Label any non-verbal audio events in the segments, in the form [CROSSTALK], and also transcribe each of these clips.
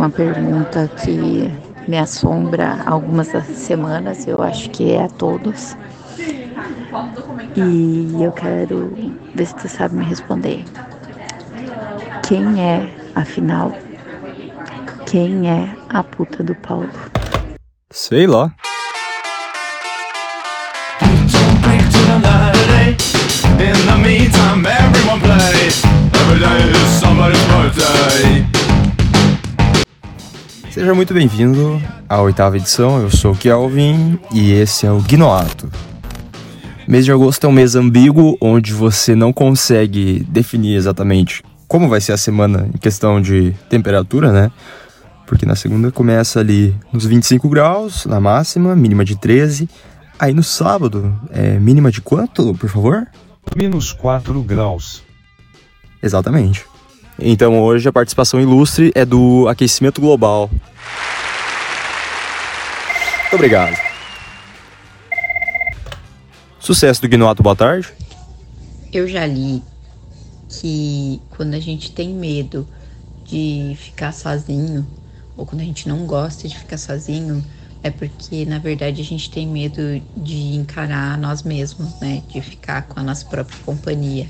uma pergunta que me assombra algumas semanas, eu acho que é a todos. E eu quero ver se tu sabe me responder. Quem é, afinal, quem é a puta do Paulo? Sei lá. Seja muito bem-vindo à oitava edição. Eu sou o Kelvin e esse é o Gnoato. Mês de agosto é um mês ambíguo onde você não consegue definir exatamente como vai ser a semana em questão de temperatura, né? Porque na segunda começa ali nos 25 graus, na máxima, mínima de 13. Aí no sábado, é mínima de quanto, por favor? Menos 4 graus. Exatamente. Então hoje a participação ilustre é do aquecimento global. Muito obrigado. Sucesso do Guinoato, boa tarde. Eu já li que quando a gente tem medo de ficar sozinho, ou quando a gente não gosta de ficar sozinho, é porque na verdade a gente tem medo de encarar nós mesmos, né? De ficar com a nossa própria companhia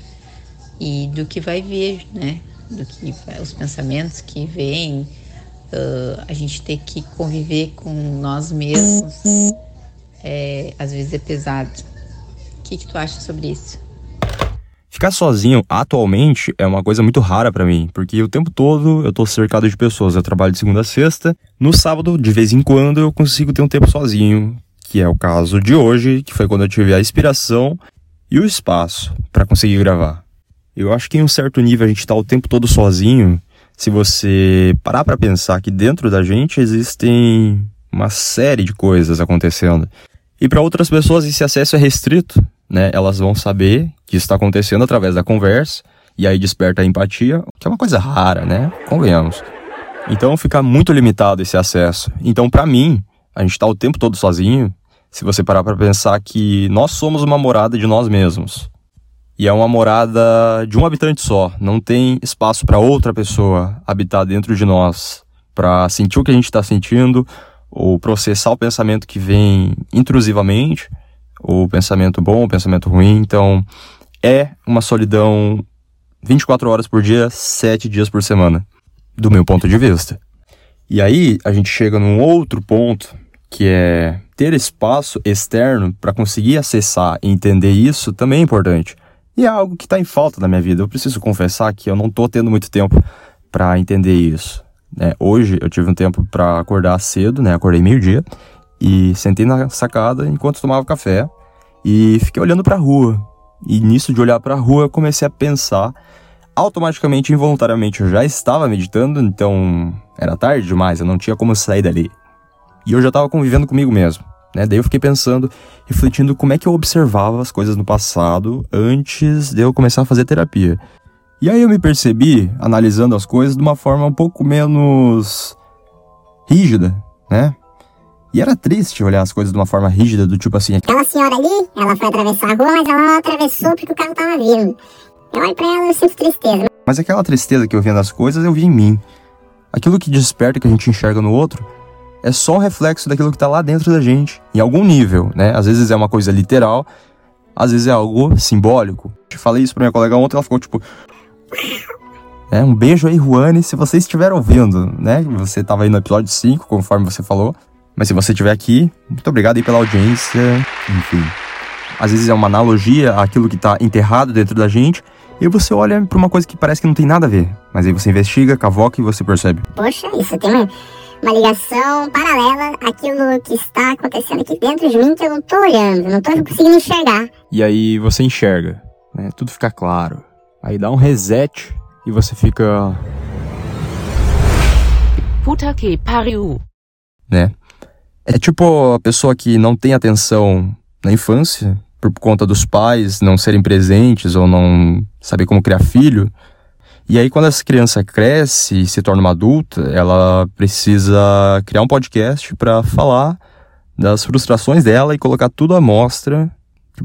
e do que vai vir, né? Do que os pensamentos que vêm, uh, a gente ter que conviver com nós mesmos, é, às vezes é pesado. O que, que tu acha sobre isso? Ficar sozinho atualmente é uma coisa muito rara para mim, porque o tempo todo eu tô cercado de pessoas. Eu trabalho de segunda a sexta. No sábado, de vez em quando, eu consigo ter um tempo sozinho, que é o caso de hoje, que foi quando eu tive a inspiração e o espaço para conseguir gravar. Eu acho que em um certo nível a gente tá o tempo todo sozinho. Se você parar para pensar que dentro da gente existem uma série de coisas acontecendo. E para outras pessoas esse acesso é restrito, né? Elas vão saber que isso está acontecendo através da conversa e aí desperta a empatia, que é uma coisa rara, né? Convenhamos. Então fica muito limitado esse acesso. Então para mim, a gente está o tempo todo sozinho. Se você parar para pensar que nós somos uma morada de nós mesmos e é uma morada de um habitante só. Não tem espaço para outra pessoa habitar dentro de nós, para sentir o que a gente está sentindo, ou processar o pensamento que vem intrusivamente, o pensamento bom, o pensamento ruim. Então, é uma solidão 24 horas por dia, 7 dias por semana, do meu ponto de vista. E aí, a gente chega num outro ponto, que é ter espaço externo para conseguir acessar e entender isso também é importante. E é algo que está em falta na minha vida. Eu preciso confessar que eu não estou tendo muito tempo para entender isso. Né? Hoje eu tive um tempo para acordar cedo, né? Acordei meio-dia e sentei na sacada enquanto tomava café e fiquei olhando para a rua. E nisso de olhar para a rua, eu comecei a pensar automaticamente, involuntariamente, eu já estava meditando, então era tarde demais, eu não tinha como sair dali. E eu já estava convivendo comigo mesmo. Né? Daí eu fiquei pensando, refletindo como é que eu observava as coisas no passado antes de eu começar a fazer terapia. E aí eu me percebi analisando as coisas de uma forma um pouco menos rígida, né? E era triste olhar as coisas de uma forma rígida, do tipo assim. Aquela senhora ali, ela foi atravessar a rua, mas ela não atravessou porque o carro tava vindo. Eu olho pra ela e eu sinto tristeza. Mas aquela tristeza que eu via nas coisas, eu vi em mim. Aquilo que desperta que a gente enxerga no outro é só um reflexo daquilo que está lá dentro da gente, em algum nível, né? Às vezes é uma coisa literal, às vezes é algo simbólico. Eu falei isso pra minha colega ontem, ela ficou tipo. [LAUGHS] É, um beijo aí, Juane, se você estiver ouvindo, né? Você estava aí no episódio 5, conforme você falou. Mas se você estiver aqui, muito obrigado aí pela audiência. Enfim. Às vezes é uma analogia àquilo que está enterrado dentro da gente. E você olha para uma coisa que parece que não tem nada a ver. Mas aí você investiga, cavoca e você percebe. Poxa, isso tem uma uma ligação paralela àquilo que está acontecendo aqui dentro de mim que eu não tô olhando, não tô conseguindo enxergar. E aí você enxerga, né? Tudo fica claro. Aí dá um reset e você fica. Puta que pariu. Né? É tipo a pessoa que não tem atenção na infância, por conta dos pais não serem presentes ou não saber como criar filho. E aí, quando essa criança cresce e se torna uma adulta, ela precisa criar um podcast para falar das frustrações dela e colocar tudo à mostra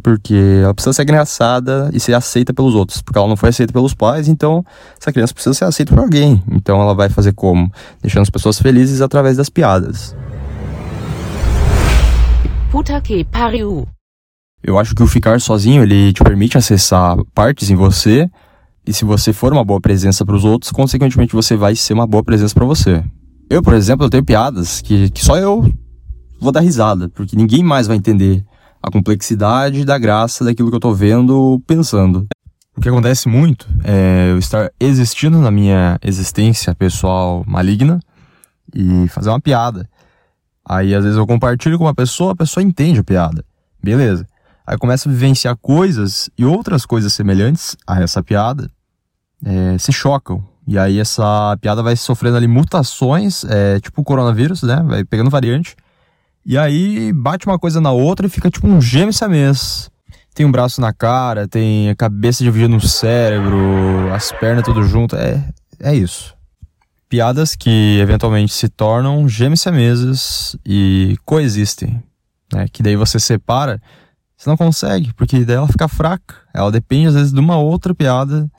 Porque ela precisa ser engraçada e ser aceita pelos outros. Porque ela não foi aceita pelos pais, então essa criança precisa ser aceita por alguém. Então ela vai fazer como? Deixando as pessoas felizes através das piadas. Puta que pariu. Eu acho que o ficar sozinho, ele te permite acessar partes em você. E se você for uma boa presença para os outros, consequentemente você vai ser uma boa presença para você. Eu, por exemplo, eu tenho piadas que, que só eu vou dar risada, porque ninguém mais vai entender a complexidade da graça daquilo que eu tô vendo, pensando. O que acontece muito é eu estar existindo na minha existência pessoal maligna e fazer uma piada. Aí às vezes eu compartilho com uma pessoa, a pessoa entende a piada. Beleza. Aí começa a vivenciar coisas e outras coisas semelhantes a essa piada é, se chocam. E aí essa piada vai sofrendo ali mutações, é, tipo o coronavírus, né? Vai pegando variante. E aí bate uma coisa na outra e fica tipo um gêmeo siamês. Tem um braço na cara, tem a cabeça dividida no cérebro, as pernas tudo junto. É, é isso. Piadas que eventualmente se tornam gêmeos siameses e coexistem. Né? Que daí você separa você não consegue, porque daí ela fica fraca. Ela depende, às vezes, de uma outra piada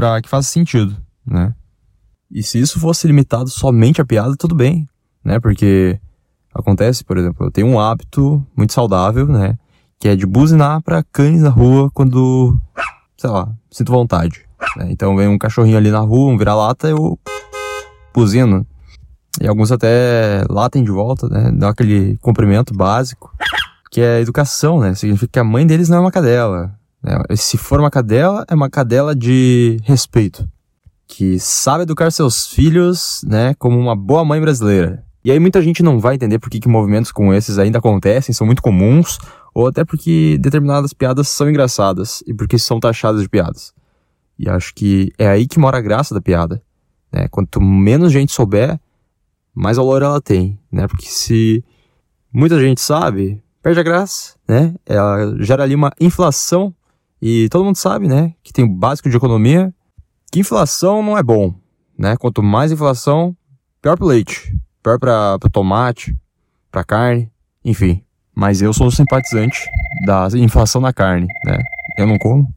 para que faça sentido, né? E se isso fosse limitado somente à piada, tudo bem, né? Porque acontece, por exemplo, eu tenho um hábito muito saudável, né? Que é de buzinar para cães na rua quando, sei lá, sinto vontade. Né? Então vem um cachorrinho ali na rua, um vira-lata, eu buzino. E alguns até latem de volta, né? Dá aquele cumprimento básico que é educação, né? Significa que a mãe deles não é uma cadela. Né? Se for uma cadela, é uma cadela de respeito. Que sabe educar seus filhos, né? Como uma boa mãe brasileira. E aí muita gente não vai entender por que, que movimentos como esses ainda acontecem, são muito comuns, ou até porque determinadas piadas são engraçadas e porque são taxadas de piadas. E acho que é aí que mora a graça da piada. Né? Quanto menos gente souber, mais valor ela tem, né? Porque se muita gente sabe, perde a graça, né? Ela gera ali uma inflação e todo mundo sabe, né, que tem o básico de economia, que inflação não é bom, né? Quanto mais inflação, pior pro leite, pior para pro tomate, pra carne, enfim. Mas eu sou simpatizante da inflação na carne, né? Eu não como.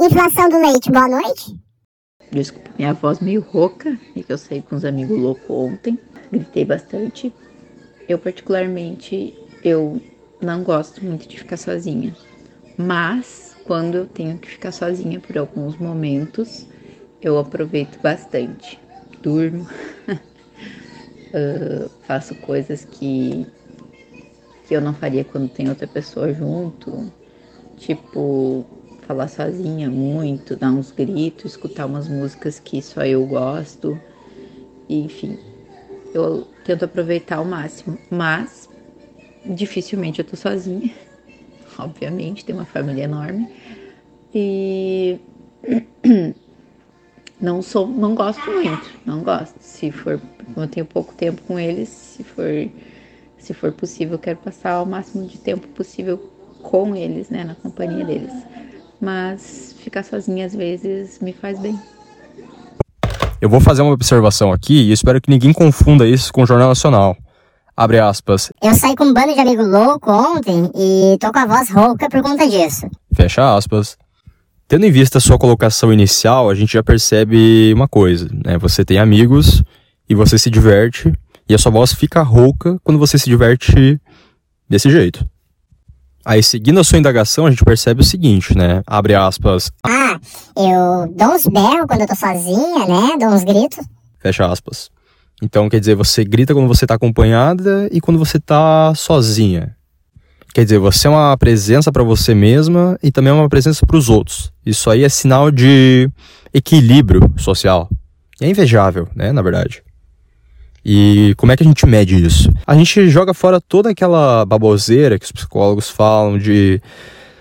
Inflação do leite, boa noite. Desculpa, minha voz meio rouca, e que eu saí com uns amigos loucos ontem, gritei bastante. Eu particularmente eu não gosto muito de ficar sozinha, mas quando eu tenho que ficar sozinha por alguns momentos, eu aproveito bastante. Durmo, [LAUGHS] uh, faço coisas que, que eu não faria quando tem outra pessoa junto, tipo falar sozinha muito, dar uns gritos, escutar umas músicas que só eu gosto, enfim, eu tento aproveitar ao máximo, mas dificilmente eu tô sozinha, obviamente, tem uma família enorme. E [CLEARS THROAT] não sou, não gosto muito, não gosto. Se for, eu tenho pouco tempo com eles, se for, se for possível, eu quero passar o máximo de tempo possível com eles, né, na companhia deles. Mas ficar sozinha às vezes me faz bem. Eu vou fazer uma observação aqui e espero que ninguém confunda isso com o Jornal Nacional. Abre aspas. Eu saí com um bando de amigo louco ontem e tô com a voz rouca por conta disso. Fecha aspas. Tendo em vista a sua colocação inicial, a gente já percebe uma coisa, né? Você tem amigos e você se diverte e a sua voz fica rouca quando você se diverte desse jeito. Aí, seguindo a sua indagação, a gente percebe o seguinte, né? Abre aspas. Ah, eu dou uns berros quando eu tô sozinha, né? Dou uns gritos. Fecha aspas. Então, quer dizer, você grita quando você está acompanhada e quando você está sozinha. Quer dizer, você é uma presença para você mesma e também é uma presença para os outros. Isso aí é sinal de equilíbrio social. É invejável, né, na verdade. E como é que a gente mede isso? A gente joga fora toda aquela baboseira que os psicólogos falam de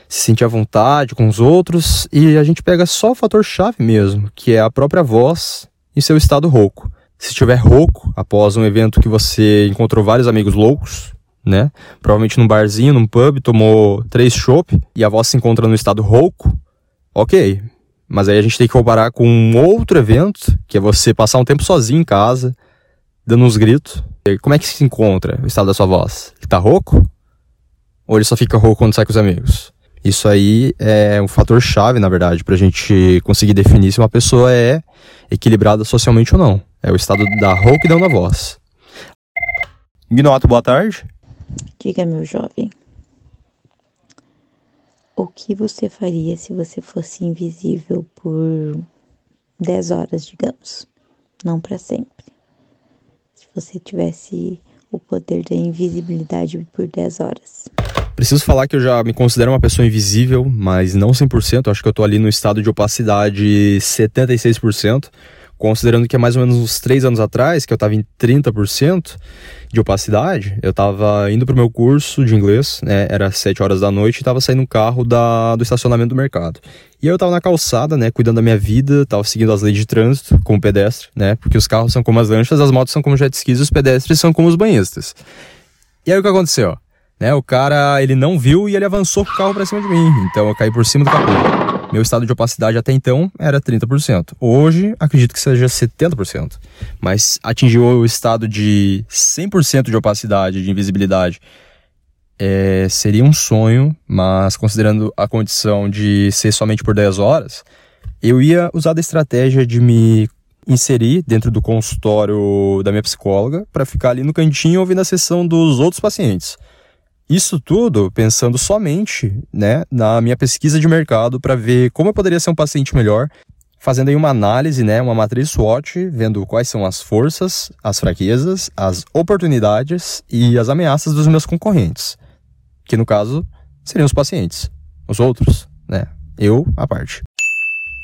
se sentir à vontade com os outros e a gente pega só o fator chave mesmo, que é a própria voz e seu estado rouco. Se estiver rouco, após um evento que você encontrou vários amigos loucos, né? Provavelmente num barzinho, num pub, tomou três chopp e a voz se encontra no estado rouco, ok. Mas aí a gente tem que comparar com um outro evento, que é você passar um tempo sozinho em casa, dando uns gritos. Como é que se encontra o estado da sua voz? Ele tá rouco? ou ele só fica rouco quando sai com os amigos? Isso aí é um fator chave, na verdade, pra gente conseguir definir se uma pessoa é equilibrada socialmente ou não. É o estado da rouquidão na voz. Ignoto, boa tarde. Diga, meu jovem, o que você faria se você fosse invisível por 10 horas, digamos? Não para sempre. Se você tivesse o poder da invisibilidade por 10 horas. Preciso falar que eu já me considero uma pessoa invisível, mas não 100%. Acho que eu tô ali no estado de opacidade 76% considerando que é mais ou menos uns três anos atrás, que eu estava em 30% de opacidade, eu estava indo para o meu curso de inglês, né, era 7 horas da noite, e estava saindo um carro da, do estacionamento do mercado. E aí eu estava na calçada, né, cuidando da minha vida, estava seguindo as leis de trânsito como pedestre, né, porque os carros são como as lanchas, as motos são como jet skis, os pedestres são como os banhistas. E aí o que aconteceu? Né, o cara, ele não viu e ele avançou com o carro para cima de mim, então eu caí por cima do capô. Meu estado de opacidade até então era 30%. Hoje, acredito que seja 70%. Mas atingir o estado de 100% de opacidade, de invisibilidade, é, seria um sonho, mas considerando a condição de ser somente por 10 horas, eu ia usar da estratégia de me inserir dentro do consultório da minha psicóloga para ficar ali no cantinho ouvindo a sessão dos outros pacientes. Isso tudo pensando somente né, na minha pesquisa de mercado para ver como eu poderia ser um paciente melhor, fazendo aí uma análise, né, uma matriz SWOT, vendo quais são as forças, as fraquezas, as oportunidades e as ameaças dos meus concorrentes, que no caso seriam os pacientes, os outros, né, eu à parte.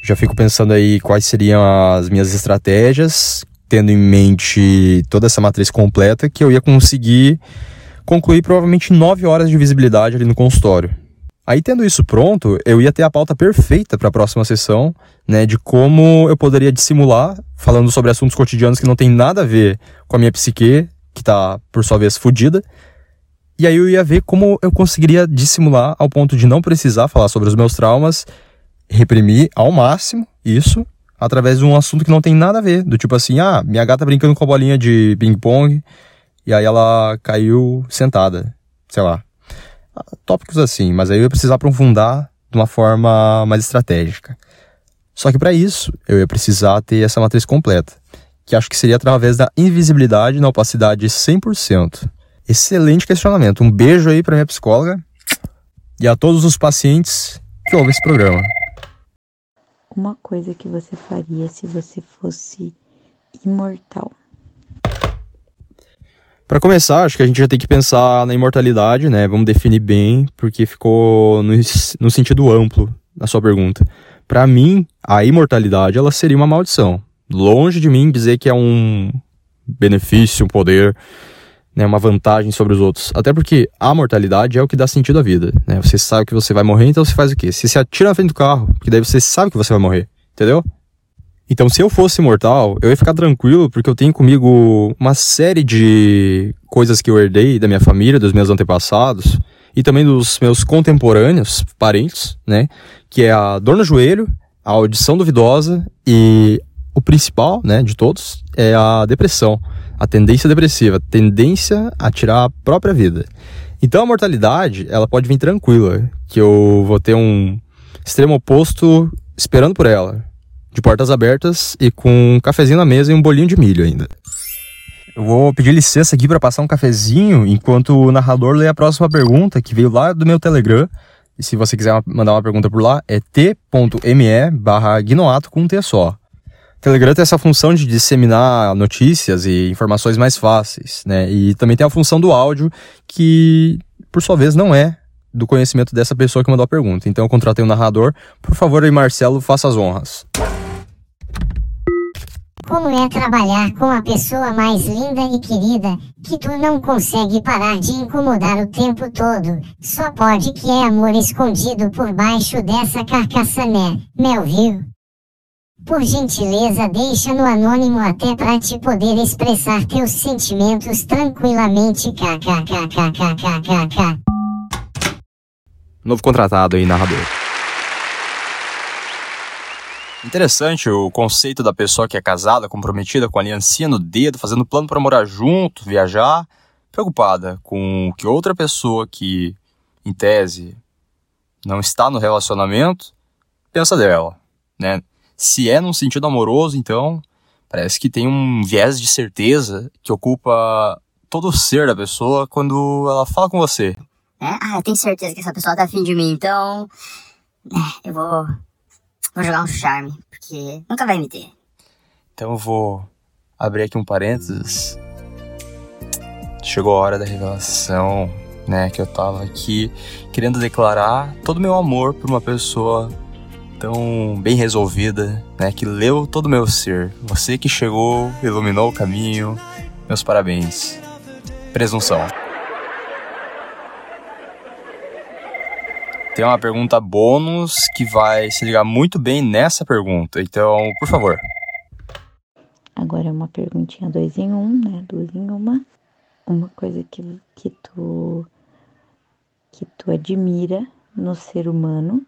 Já fico pensando aí quais seriam as minhas estratégias, tendo em mente toda essa matriz completa que eu ia conseguir concluí provavelmente 9 horas de visibilidade ali no consultório. Aí, tendo isso pronto, eu ia ter a pauta perfeita para a próxima sessão, né, de como eu poderia dissimular, falando sobre assuntos cotidianos que não tem nada a ver com a minha psique, que está por sua vez fodida. E aí eu ia ver como eu conseguiria dissimular ao ponto de não precisar falar sobre os meus traumas, reprimir ao máximo isso, através de um assunto que não tem nada a ver, do tipo assim, ah, minha gata brincando com a bolinha de ping-pong, e aí ela caiu sentada, sei lá. Tópicos assim, mas aí eu ia precisar aprofundar de uma forma mais estratégica. Só que para isso, eu ia precisar ter essa matriz completa, que acho que seria através da invisibilidade na opacidade 100%. Excelente questionamento. Um beijo aí para minha psicóloga e a todos os pacientes que ouvem esse programa. Uma coisa que você faria se você fosse imortal. Para começar, acho que a gente já tem que pensar na imortalidade, né? Vamos definir bem, porque ficou no, no sentido amplo na sua pergunta. Para mim, a imortalidade ela seria uma maldição. Longe de mim dizer que é um benefício, um poder, né, uma vantagem sobre os outros. Até porque a mortalidade é o que dá sentido à vida. Né? Você sabe que você vai morrer, então você faz o quê? Você se atira na frente do carro, porque daí você sabe que você vai morrer. Entendeu? Então, se eu fosse imortal, eu ia ficar tranquilo, porque eu tenho comigo uma série de coisas que eu herdei da minha família, dos meus antepassados, e também dos meus contemporâneos, parentes, né? Que é a dor no joelho, a audição duvidosa e o principal, né, de todos, é a depressão, a tendência depressiva, a tendência a tirar a própria vida. Então a mortalidade, ela pode vir tranquila, que eu vou ter um extremo oposto esperando por ela de portas abertas e com um cafezinho na mesa e um bolinho de milho ainda. Eu vou pedir licença aqui para passar um cafezinho enquanto o narrador lê a próxima pergunta que veio lá do meu Telegram. E se você quiser mandar uma pergunta por lá, é t.me barra com um T só. Telegram tem essa função de disseminar notícias e informações mais fáceis, né? E também tem a função do áudio, que por sua vez não é do conhecimento dessa pessoa que mandou a pergunta. Então eu contratei um narrador. Por favor, aí, Marcelo, faça as honras. Como é trabalhar com a pessoa mais linda e querida, que tu não consegue parar de incomodar o tempo todo. Só pode que é amor escondido por baixo dessa carcaça, né? Melville. Por gentileza, deixa no anônimo até pra te poder expressar teus sentimentos tranquilamente. KKKKKKK. Novo contratado aí, narrador. Interessante o conceito da pessoa que é casada, comprometida com a aliancinha no dedo, fazendo plano para morar junto, viajar, preocupada com o que outra pessoa que em tese, não está no relacionamento, pensa dela, né? Se é num sentido amoroso, então parece que tem um viés de certeza que ocupa todo o ser da pessoa quando ela fala com você. É? Ah, eu tenho certeza que essa pessoa tá afim de mim, então. É, eu vou. Vou jogar um charme, porque nunca vai me ter. Então eu vou abrir aqui um parênteses. Chegou a hora da revelação, né? Que eu tava aqui querendo declarar todo o meu amor por uma pessoa tão bem resolvida, né? Que leu todo o meu ser. Você que chegou, iluminou o caminho. Meus parabéns. Presunção. Tem uma pergunta bônus que vai se ligar muito bem nessa pergunta. Então, por favor. Agora é uma perguntinha dois em um, né? Duas em uma. Uma coisa que, que tu que tu admira no ser humano,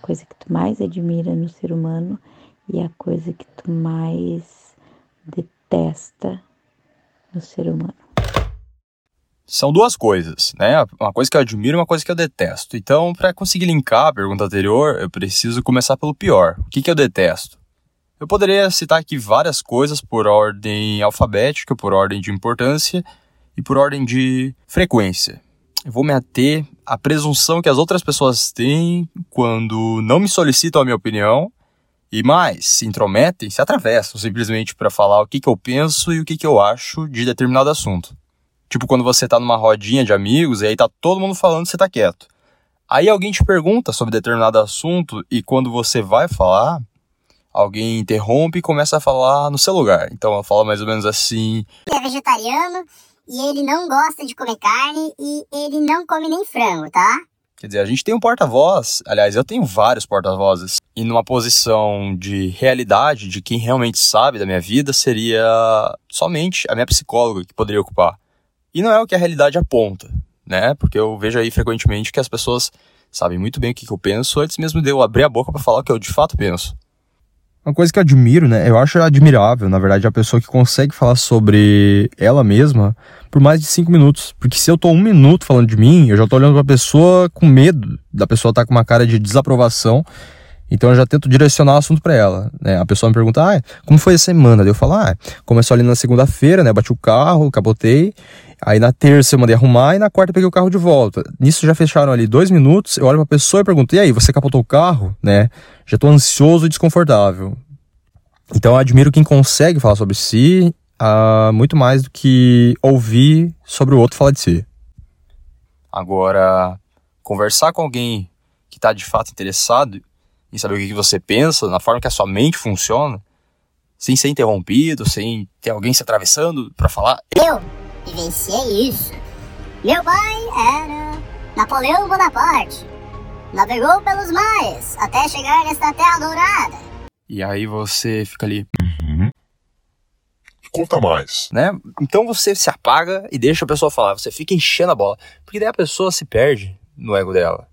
coisa que tu mais admira no ser humano e a coisa que tu mais detesta no ser humano. São duas coisas, né? Uma coisa que eu admiro e uma coisa que eu detesto. Então, para conseguir linkar a pergunta anterior, eu preciso começar pelo pior. O que, que eu detesto? Eu poderia citar aqui várias coisas por ordem alfabética, por ordem de importância e por ordem de frequência. Eu vou me ater à presunção que as outras pessoas têm quando não me solicitam a minha opinião e mais, se intrometem, se atravessam simplesmente para falar o que, que eu penso e o que, que eu acho de determinado assunto. Tipo quando você tá numa rodinha de amigos e aí tá todo mundo falando e você tá quieto. Aí alguém te pergunta sobre determinado assunto e quando você vai falar, alguém interrompe e começa a falar no seu lugar. Então ela fala mais ou menos assim: É vegetariano e ele não gosta de comer carne e ele não come nem frango, tá? Quer dizer, a gente tem um porta-voz, aliás, eu tenho vários porta-vozes, e numa posição de realidade, de quem realmente sabe da minha vida, seria somente a minha psicóloga que poderia ocupar. E não é o que a realidade aponta, né? Porque eu vejo aí frequentemente que as pessoas sabem muito bem o que, eu penso antes mesmo de eu abrir a boca para falar o que eu de fato penso. Uma coisa que eu admiro, né? Eu acho admirável, na verdade, a pessoa que consegue falar sobre ela mesma por mais de cinco minutos. Porque se eu tô um minuto falando de mim, eu já tô olhando pra pessoa com medo da pessoa estar tá com uma cara de desaprovação. Então eu já tento direcionar o assunto para ela. Né? A pessoa me pergunta, ah, como foi a semana? Daí eu falo, ah, começou ali na segunda-feira, né? Bati o carro, capotei. Aí na terça eu mandei arrumar e na quarta eu peguei o carro de volta. Nisso já fecharam ali dois minutos, eu olho pra pessoa e pergunto, e aí, você capotou o carro? Né? Já tô ansioso e desconfortável. Então eu admiro quem consegue falar sobre si uh, muito mais do que ouvir sobre o outro falar de si. Agora, conversar com alguém que está de fato interessado em saber o que você pensa, na forma que a sua mente funciona, sem ser interrompido, sem ter alguém se atravessando para falar. Eu vivenciei isso. Meu pai era Napoleão Bonaparte. Navegou pelos mares até chegar nesta terra dourada. E aí você fica ali. Uhum. Conta mais. Né? Então você se apaga e deixa a pessoa falar. Você fica enchendo a bola. Porque daí a pessoa se perde no ego dela.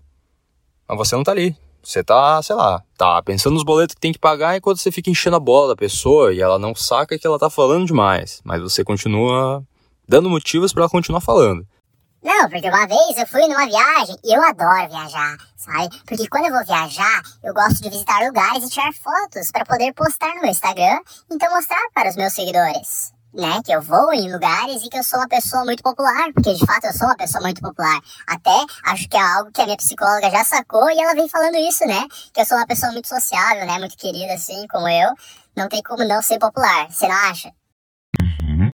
Mas você não tá ali. Você tá, sei lá, tá pensando nos boletos que tem que pagar enquanto você fica enchendo a bola da pessoa e ela não saca que ela tá falando demais. Mas você continua dando motivos para ela continuar falando. Não, porque uma vez eu fui numa viagem e eu adoro viajar, sabe? Porque quando eu vou viajar, eu gosto de visitar lugares e tirar fotos para poder postar no meu Instagram, então mostrar para os meus seguidores. Né, que eu vou em lugares e que eu sou uma pessoa muito popular, porque de fato eu sou uma pessoa muito popular. Até acho que é algo que a minha psicóloga já sacou e ela vem falando isso, né? Que eu sou uma pessoa muito sociável, né? Muito querida, assim, como eu. Não tem como não ser popular, você não acha? Uhum.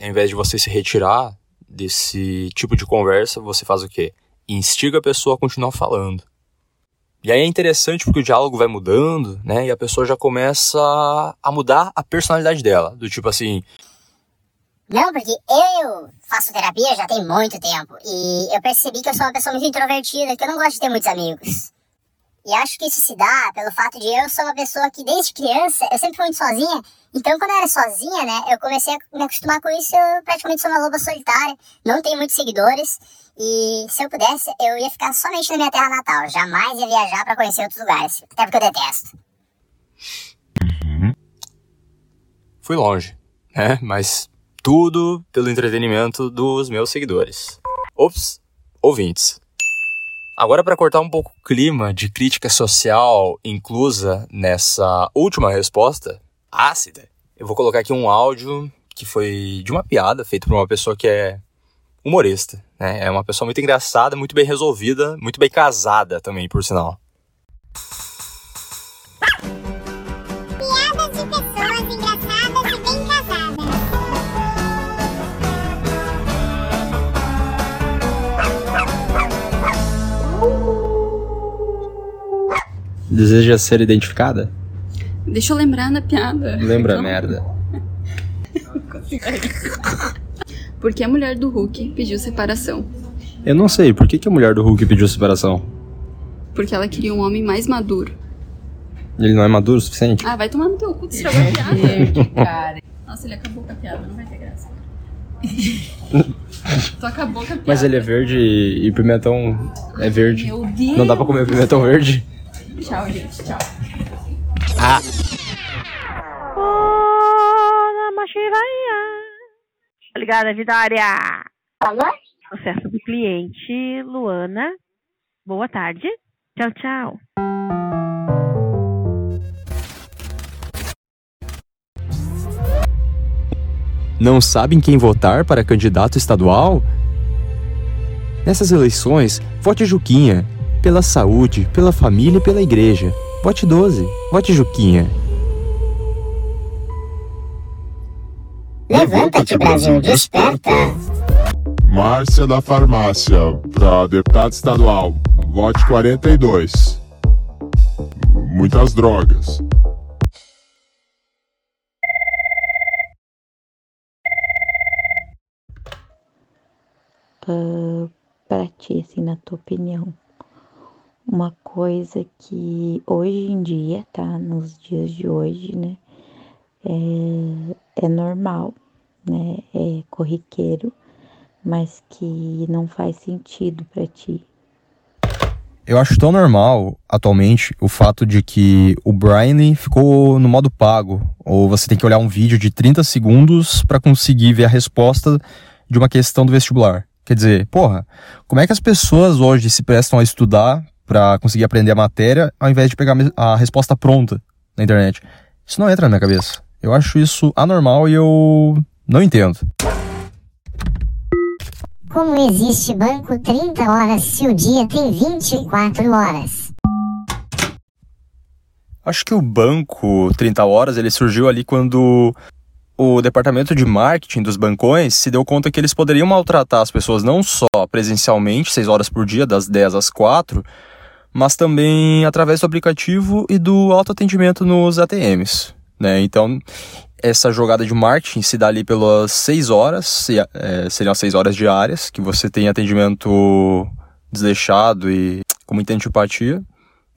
Ao invés de você se retirar desse tipo de conversa, você faz o quê? Instiga a pessoa a continuar falando. E aí é interessante porque o diálogo vai mudando, né? E a pessoa já começa a mudar a personalidade dela. Do tipo assim. Não, porque eu faço terapia já tem muito tempo. E eu percebi que eu sou uma pessoa muito introvertida, que eu não gosto de ter muitos amigos. E acho que isso se dá pelo fato de eu ser uma pessoa que desde criança eu sempre fui muito sozinha. Então quando eu era sozinha, né, eu comecei a me acostumar com isso. Eu praticamente sou uma loba solitária, não tenho muitos seguidores. E se eu pudesse, eu ia ficar somente na minha terra natal. Jamais ia viajar para conhecer outros lugares. Até porque eu detesto. Uhum. Fui longe, né? Mas tudo pelo entretenimento dos meus seguidores. Ops, ouvintes. Agora, para cortar um pouco o clima de crítica social inclusa nessa última resposta, ácida, eu vou colocar aqui um áudio que foi de uma piada feita por uma pessoa que é humorista, né? É uma pessoa muito engraçada, muito bem resolvida, muito bem casada também, por sinal. Deseja ser identificada? Deixa eu lembrar da piada. Lembra, Não. merda. [LAUGHS] Porque a mulher do Hulk pediu separação. Eu não sei, por que, que a mulher do Hulk pediu separação? Porque ela queria um homem mais maduro. Ele não é maduro o suficiente? Ah, vai tomar no teu cu, tu [LAUGHS] estragou a piada. cara. Nossa, ele acabou com a piada, não vai ter graça. [LAUGHS] tu acabou com a piada. Mas ele é verde e pimentão é verde. Meu Deus. Não dá pra comer pimentão verde? Tchau, gente. Tchau. Ah! Obrigada, Vitória. Alô? Sucesso do cliente, Luana. Boa tarde. Tchau, tchau. Não sabem quem votar para candidato estadual? Nessas eleições, vote Juquinha. Pela saúde, pela família e pela igreja. Vote 12. Vote Juquinha. Levanta-te, Brasil, desperta. Márcia da Farmácia, para deputado estadual. Vote 42. Muitas drogas. Ah, pra ti, assim, na tua opinião, uma coisa que hoje em dia, tá? Nos dias de hoje, né? É, é normal, né? É corriqueiro, mas que não faz sentido pra ti. Eu acho tão normal, atualmente, o fato de que o Brian ficou no modo pago, ou você tem que olhar um vídeo de 30 segundos para conseguir ver a resposta de uma questão do vestibular. Quer dizer, porra, como é que as pessoas hoje se prestam a estudar para conseguir aprender a matéria ao invés de pegar a resposta pronta na internet? Isso não entra na minha cabeça. Eu acho isso anormal e eu não entendo. Como existe banco 30 horas se o dia tem 24 horas? Acho que o banco 30 horas ele surgiu ali quando o departamento de marketing dos bancões se deu conta que eles poderiam maltratar as pessoas não só presencialmente, 6 horas por dia, das 10 às 4, mas também através do aplicativo e do autoatendimento nos ATMs. Né? Então, essa jogada de marketing se dá ali pelas 6 horas, se- é, seriam as 6 horas diárias, que você tem atendimento desleixado e com muita antipatia.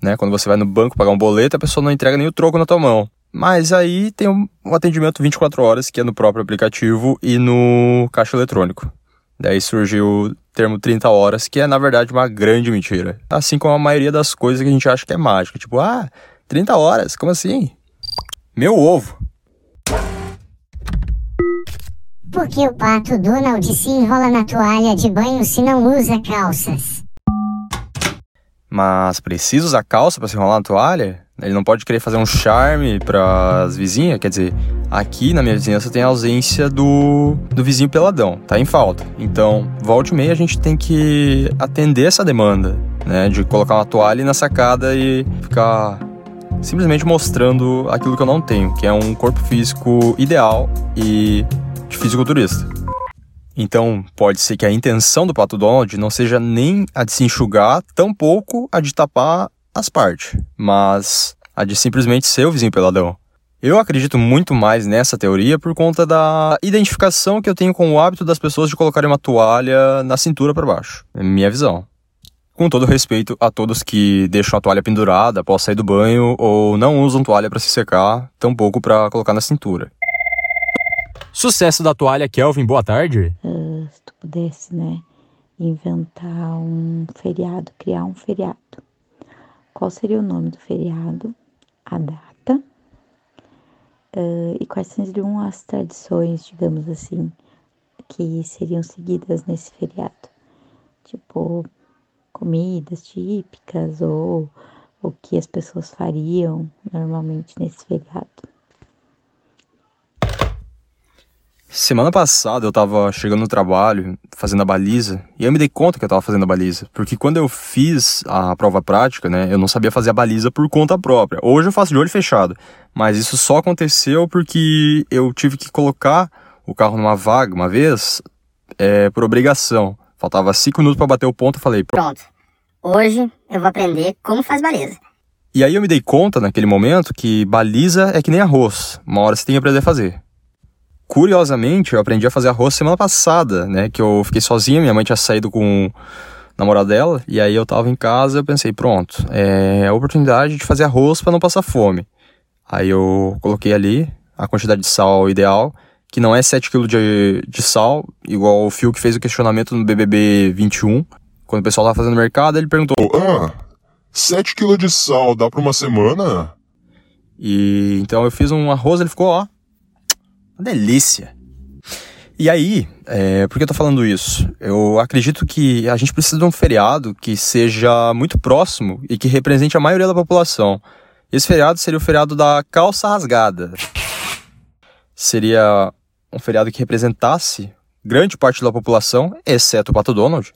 Né? Quando você vai no banco pagar um boleto, a pessoa não entrega nem o troco na tua mão. Mas aí tem um, um atendimento 24 horas, que é no próprio aplicativo e no caixa eletrônico. Daí surgiu o termo 30 horas, que é na verdade uma grande mentira. Assim como a maioria das coisas que a gente acha que é mágica. Tipo, ah, 30 horas, como assim? Meu ovo. Por que o pato Donald se enrola na toalha de banho se não usa calças? Mas precisa usar calça pra se enrolar na toalha? Ele não pode querer fazer um charme pras vizinhas? Quer dizer, aqui na minha vizinhança tem a ausência do, do vizinho peladão, tá em falta. Então, volte e meia a gente tem que atender essa demanda, né? De colocar uma toalha na sacada e ficar simplesmente mostrando aquilo que eu não tenho, que é um corpo físico ideal e de fisiculturista. Então, pode ser que a intenção do Pato Donald não seja nem a de se enxugar, tampouco a de tapar as partes, mas a de simplesmente ser o vizinho peladão. Eu acredito muito mais nessa teoria por conta da identificação que eu tenho com o hábito das pessoas de colocarem uma toalha na cintura para baixo. É minha visão. Com todo respeito a todos que deixam a toalha pendurada após sair do banho ou não usam toalha para se secar, tampouco para colocar na cintura. Sucesso da toalha, Kelvin, boa tarde. Ah, se tu pudesse, né, inventar um feriado, criar um feriado, qual seria o nome do feriado, a data ah, e quais seriam as tradições, digamos assim, que seriam seguidas nesse feriado? tipo comidas típicas ou o que as pessoas fariam normalmente nesse feriado. Semana passada eu tava chegando no trabalho, fazendo a baliza, e eu me dei conta que eu tava fazendo a baliza. Porque quando eu fiz a prova prática, né, eu não sabia fazer a baliza por conta própria. Hoje eu faço de olho fechado. Mas isso só aconteceu porque eu tive que colocar o carro numa vaga uma vez, é, por obrigação. Faltava cinco minutos para bater o ponto, eu falei, Pronto. Hoje eu vou aprender como faz baliza. E aí eu me dei conta naquele momento que baliza é que nem arroz. Uma hora você tem que aprender a fazer. Curiosamente, eu aprendi a fazer arroz semana passada, né? Que eu fiquei sozinha, minha mãe tinha saído com o namorado dela, e aí eu tava em casa, eu pensei, pronto, é a oportunidade de fazer arroz para não passar fome. Aí eu coloquei ali a quantidade de sal ideal, que não é 7 kg de, de sal, igual o Fio que fez o questionamento no BBB 21. Quando o pessoal tava fazendo mercado, ele perguntou: Ah, 7 kg de sal dá pra uma semana? E então eu fiz um arroz, ele ficou, ó, uma delícia. E aí, é, por que eu tô falando isso? Eu acredito que a gente precisa de um feriado que seja muito próximo e que represente a maioria da população. Esse feriado seria o feriado da calça rasgada. Seria um feriado que representasse grande parte da população, exceto o Pato Donald.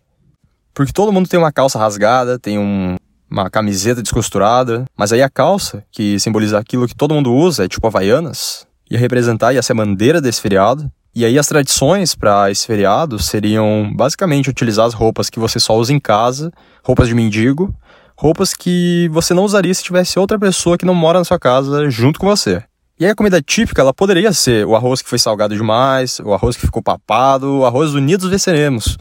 Porque todo mundo tem uma calça rasgada, tem um, uma camiseta descosturada, mas aí a calça, que simboliza aquilo que todo mundo usa, é tipo Havaianas, ia representar, ia ser a bandeira desse feriado. E aí as tradições para esse feriado seriam basicamente utilizar as roupas que você só usa em casa, roupas de mendigo, roupas que você não usaria se tivesse outra pessoa que não mora na sua casa junto com você. E aí a comida típica, ela poderia ser o arroz que foi salgado demais, o arroz que ficou papado, o arroz unidos venceremos.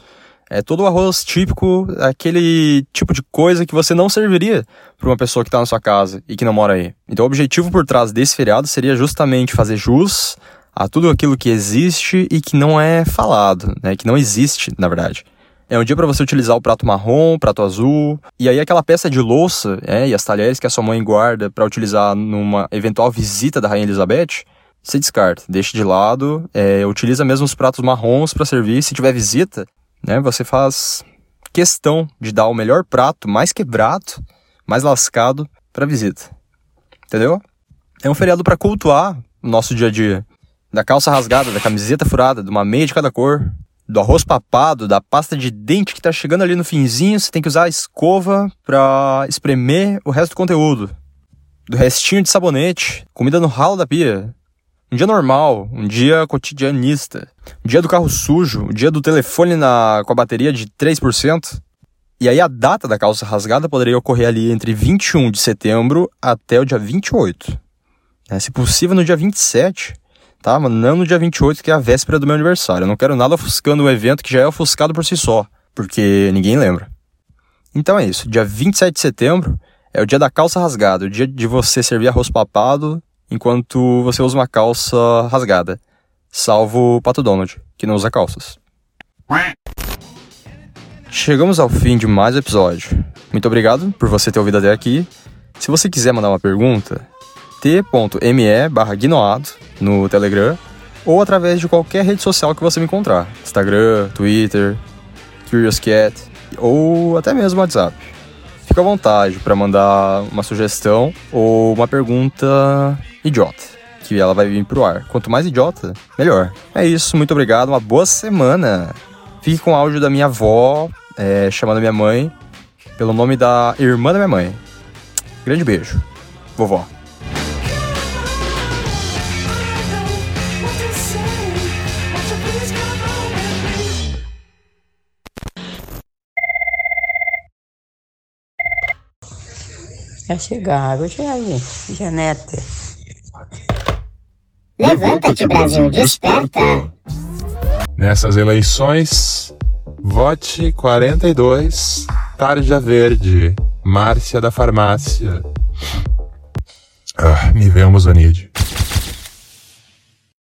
É todo o arroz típico, aquele tipo de coisa que você não serviria para uma pessoa que está na sua casa e que não mora aí. Então o objetivo por trás desse feriado seria justamente fazer jus a tudo aquilo que existe e que não é falado, né? Que não existe, na verdade. É um dia para você utilizar o prato marrom, prato azul, e aí aquela peça de louça, é, e as talheres que a sua mãe guarda para utilizar numa eventual visita da Rainha Elizabeth, você descarta, deixa de lado, é, utiliza mesmo os pratos marrons para servir. Se tiver visita, né, você faz questão de dar o melhor prato, mais quebrado, mais lascado para visita. Entendeu? É um feriado para cultuar o nosso dia a dia. Da calça rasgada, da camiseta furada, de uma meia de cada cor, do arroz papado, da pasta de dente que tá chegando ali no finzinho, você tem que usar a escova para espremer o resto do conteúdo. Do restinho de sabonete, comida no ralo da pia. Um dia normal, um dia cotidianista. Um dia do carro sujo, um dia do telefone na, com a bateria de 3%. E aí a data da calça rasgada poderia ocorrer ali entre 21 de setembro até o dia 28. É, se possível no dia 27 tá? Mas não no dia 28, que é a véspera do meu aniversário. Eu não quero nada ofuscando o evento que já é ofuscado por si só, porque ninguém lembra. Então é isso, dia 27 de setembro é o dia da calça rasgada, o dia de você servir arroz papado enquanto você usa uma calça rasgada. Salvo o Pato Donald, que não usa calças. Chegamos ao fim de mais um episódio. Muito obrigado por você ter ouvido até aqui. Se você quiser mandar uma pergunta, t.me barra no Telegram ou através de qualquer rede social que você me encontrar. Instagram, Twitter, Curious Cat ou até mesmo WhatsApp. Fica à vontade para mandar uma sugestão ou uma pergunta idiota, que ela vai vir pro ar. Quanto mais idiota, melhor. É isso, muito obrigado, uma boa semana. Fique com o áudio da minha avó, é, chamando minha mãe pelo nome da irmã da minha mãe. Grande beijo, vovó. Já chegaram, já aí, Janete. Levanta-te, Brasil, desperta. Nessas eleições, vote 42, Tarja Verde, Márcia da Farmácia. Ah, me vemos, Anide.